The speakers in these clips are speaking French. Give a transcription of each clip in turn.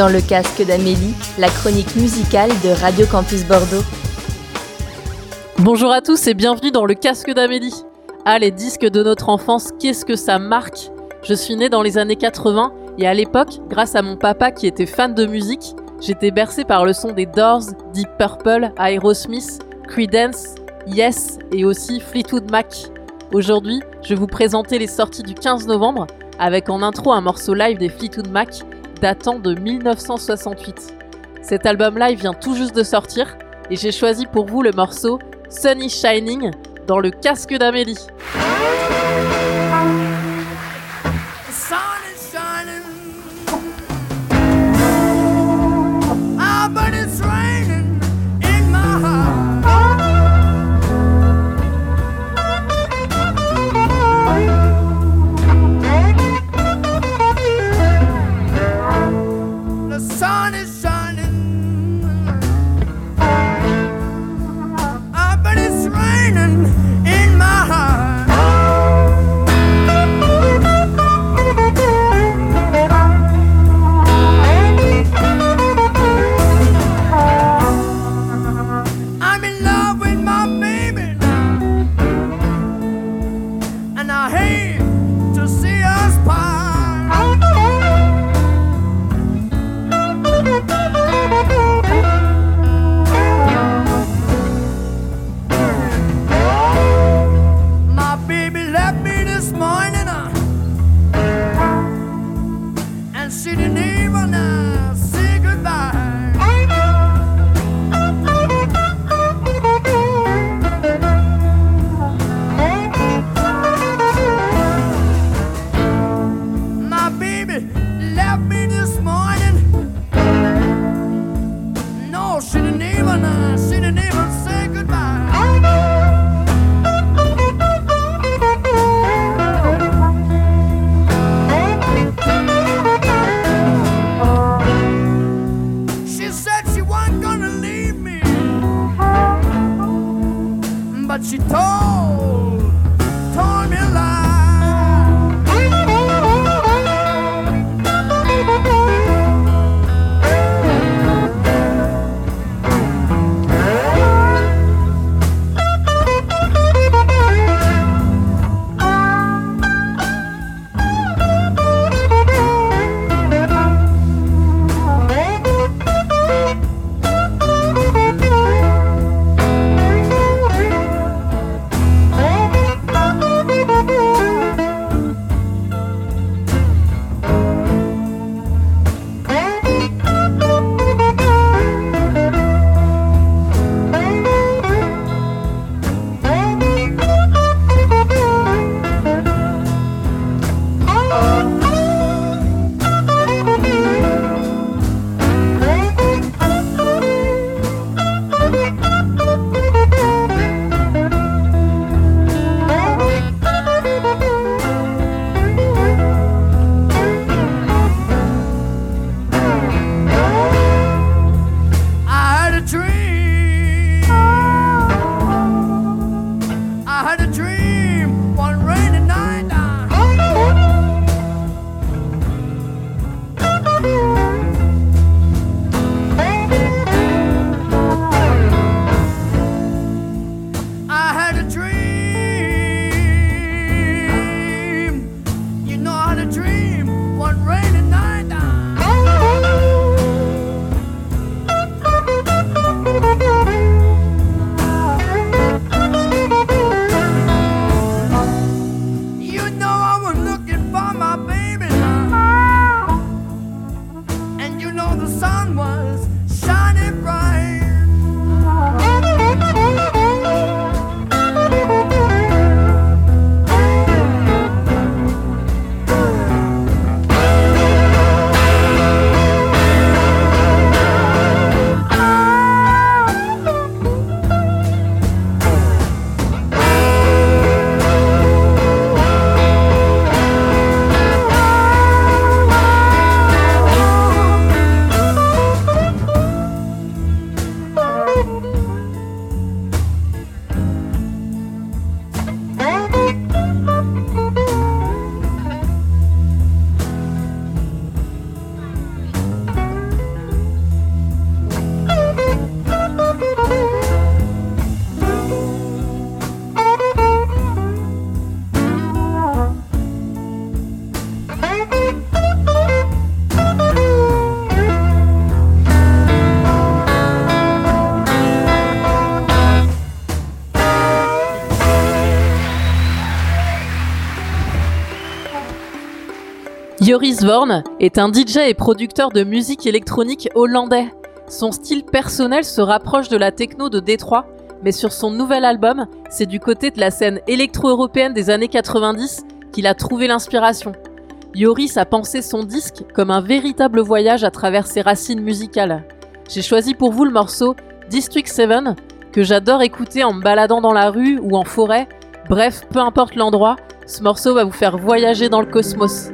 Dans le casque d'Amélie, la chronique musicale de Radio Campus Bordeaux. Bonjour à tous et bienvenue dans le casque d'Amélie. Ah, les disques de notre enfance, qu'est-ce que ça marque Je suis née dans les années 80 et à l'époque, grâce à mon papa qui était fan de musique, j'étais bercée par le son des Doors, Deep Purple, Aerosmith, Creedence, Yes et aussi Fleetwood Mac. Aujourd'hui, je vais vous présenter les sorties du 15 novembre avec en intro un morceau live des Fleetwood Mac datant de 1968. Cet album live vient tout juste de sortir et j'ai choisi pour vous le morceau Sunny Shining dans le casque d'Amélie. Joris Vorn est un DJ et producteur de musique électronique hollandais. Son style personnel se rapproche de la techno de Détroit, mais sur son nouvel album, c'est du côté de la scène électro-européenne des années 90 qu'il a trouvé l'inspiration. Yoris a pensé son disque comme un véritable voyage à travers ses racines musicales. J'ai choisi pour vous le morceau District 7, que j'adore écouter en me baladant dans la rue ou en forêt. Bref, peu importe l'endroit, ce morceau va vous faire voyager dans le cosmos.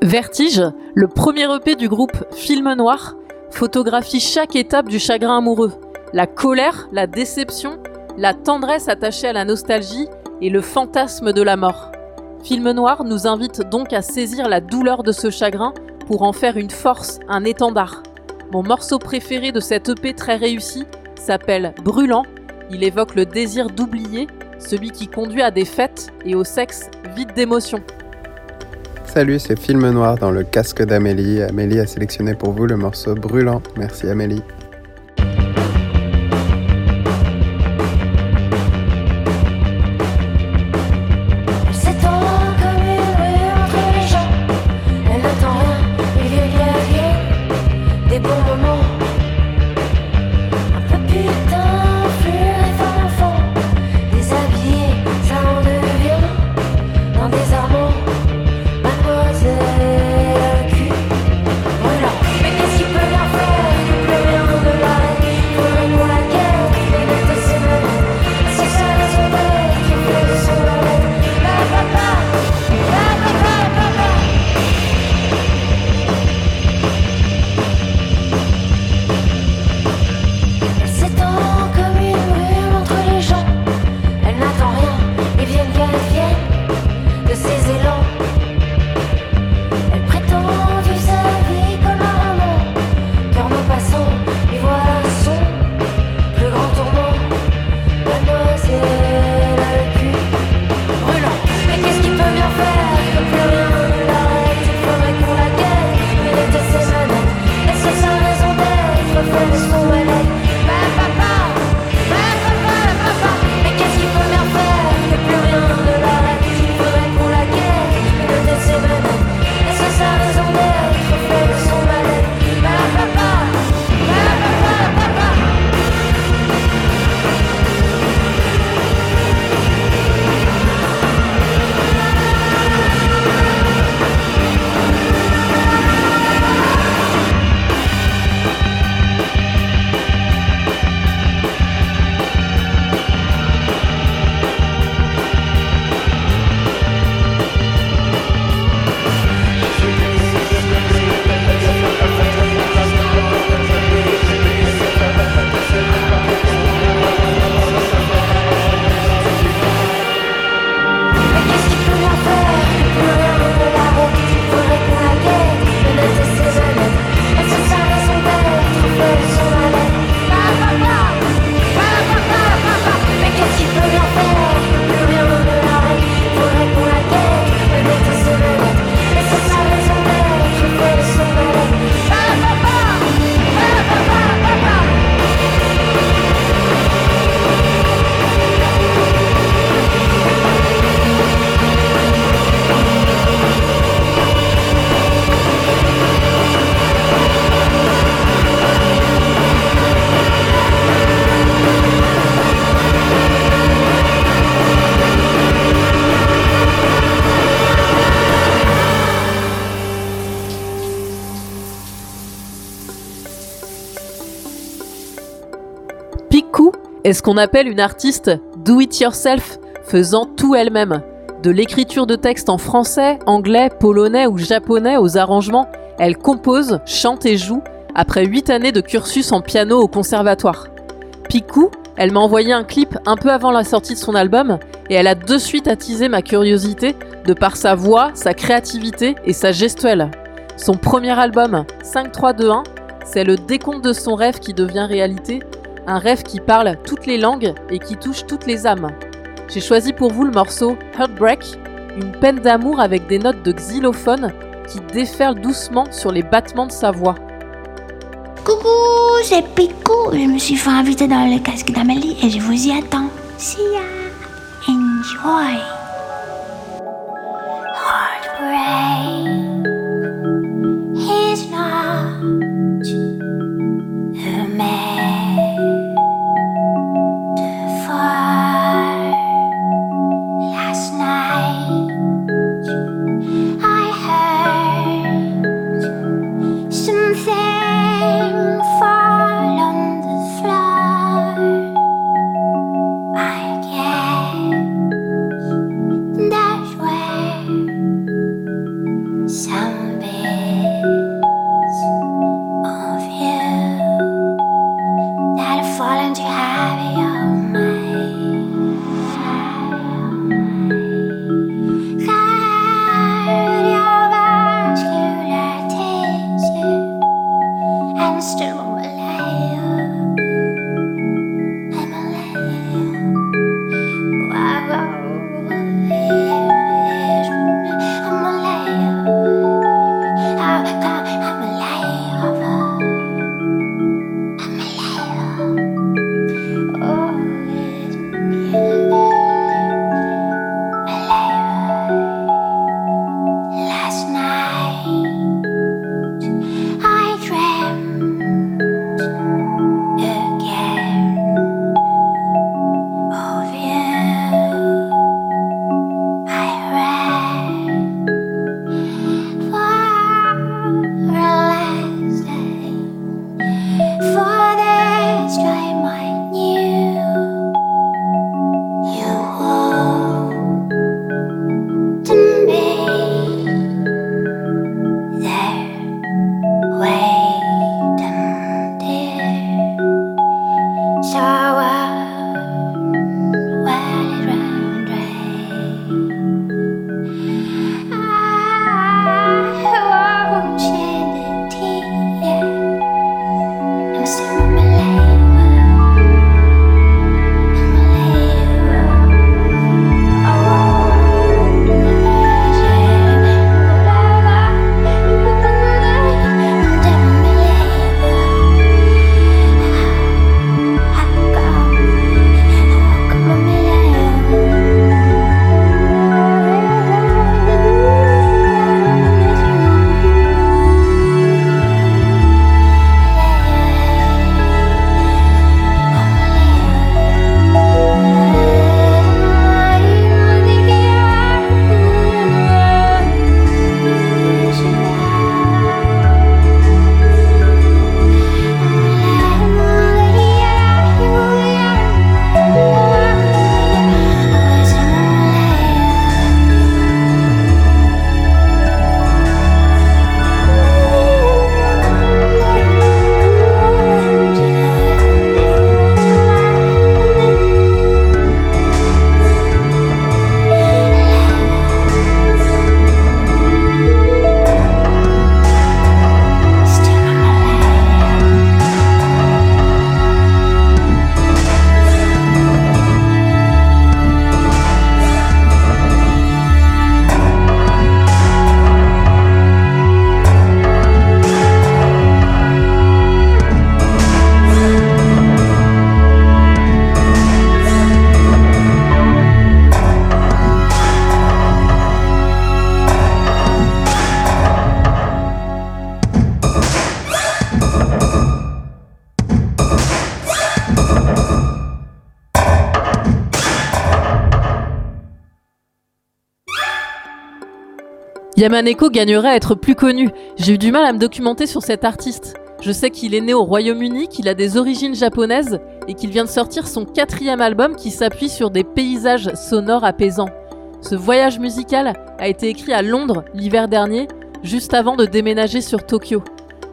Vertige, le premier EP du groupe Film Noir, photographie chaque étape du chagrin amoureux, la colère, la déception, la tendresse attachée à la nostalgie et le fantasme de la mort. Film Noir nous invite donc à saisir la douleur de ce chagrin pour en faire une force, un étendard. Mon morceau préféré de cette EP très réussi s'appelle Brûlant. Il évoque le désir d'oublier, celui qui conduit à des fêtes et au sexe vide d'émotions. Salut, c'est Film Noir dans le casque d'Amélie. Amélie a sélectionné pour vous le morceau Brûlant. Merci Amélie. Est ce qu'on appelle une artiste do it yourself, faisant tout elle-même. De l'écriture de textes en français, anglais, polonais ou japonais aux arrangements, elle compose, chante et joue après 8 années de cursus en piano au conservatoire. Picou, elle m'a envoyé un clip un peu avant la sortie de son album et elle a de suite attisé ma curiosité de par sa voix, sa créativité et sa gestuelle. Son premier album, 5321, c'est le décompte de son rêve qui devient réalité un rêve qui parle toutes les langues et qui touche toutes les âmes. J'ai choisi pour vous le morceau Heartbreak, une peine d'amour avec des notes de xylophone qui déferlent doucement sur les battements de sa voix. Coucou, c'est Pico. Je me suis fait inviter dans le casque d'Amélie et je vous y attends. See ya. Enjoy. still away. Yamaneko gagnerait à être plus connu. J'ai eu du mal à me documenter sur cet artiste. Je sais qu'il est né au Royaume-Uni, qu'il a des origines japonaises et qu'il vient de sortir son quatrième album qui s'appuie sur des paysages sonores apaisants. Ce voyage musical a été écrit à Londres l'hiver dernier, juste avant de déménager sur Tokyo.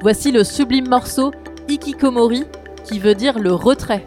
Voici le sublime morceau Ikikomori, qui veut dire le retrait.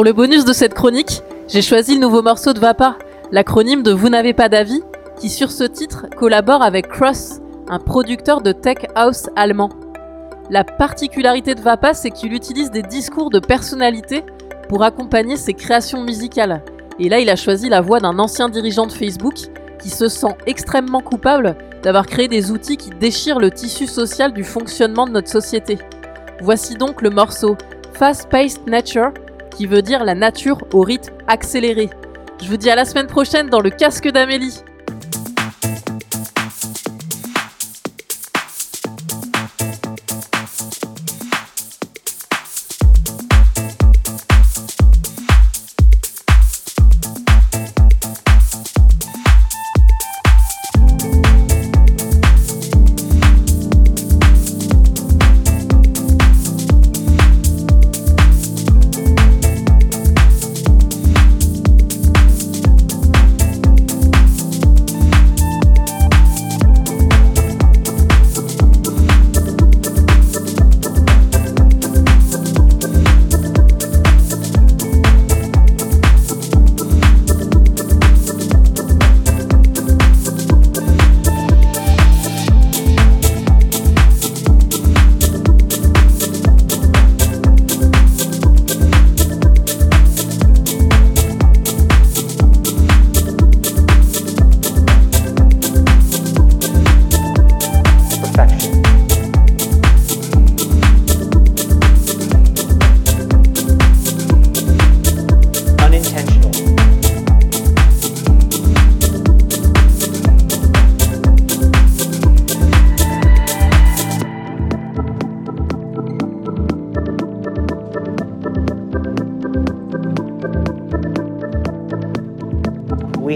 Pour le bonus de cette chronique, j'ai choisi le nouveau morceau de Vapa, l'acronyme de Vous n'avez pas d'avis, qui sur ce titre collabore avec Cross, un producteur de tech house allemand. La particularité de Vapa, c'est qu'il utilise des discours de personnalité pour accompagner ses créations musicales. Et là, il a choisi la voix d'un ancien dirigeant de Facebook qui se sent extrêmement coupable d'avoir créé des outils qui déchirent le tissu social du fonctionnement de notre société. Voici donc le morceau Fast Paced Nature qui veut dire la nature au rythme accéléré. Je vous dis à la semaine prochaine dans le casque d'Amélie.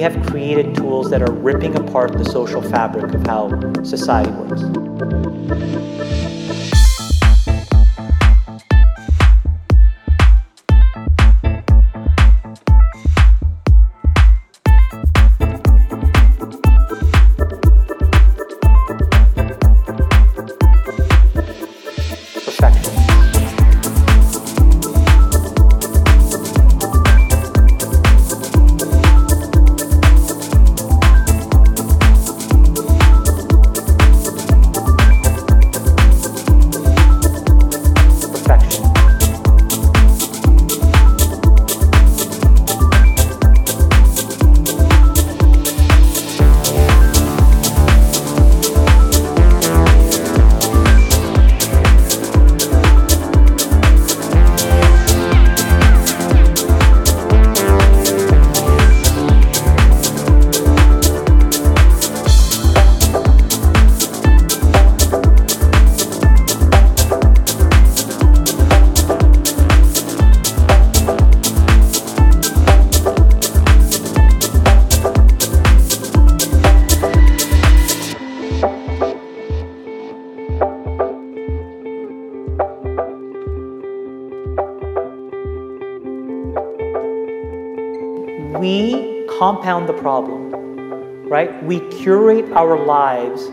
Have created tools that are ripping apart the social fabric of how society works. compound the problem, right? We curate our lives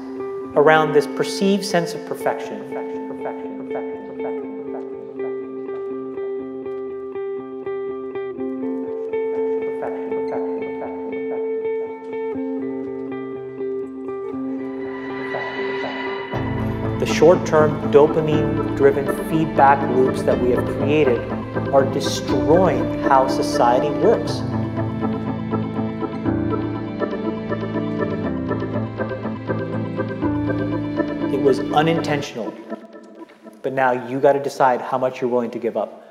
around this perceived sense of perfection. The short term dopamine driven feedback loops that we have created are destroying how society works. Was unintentional, but now you got to decide how much you're willing to give up.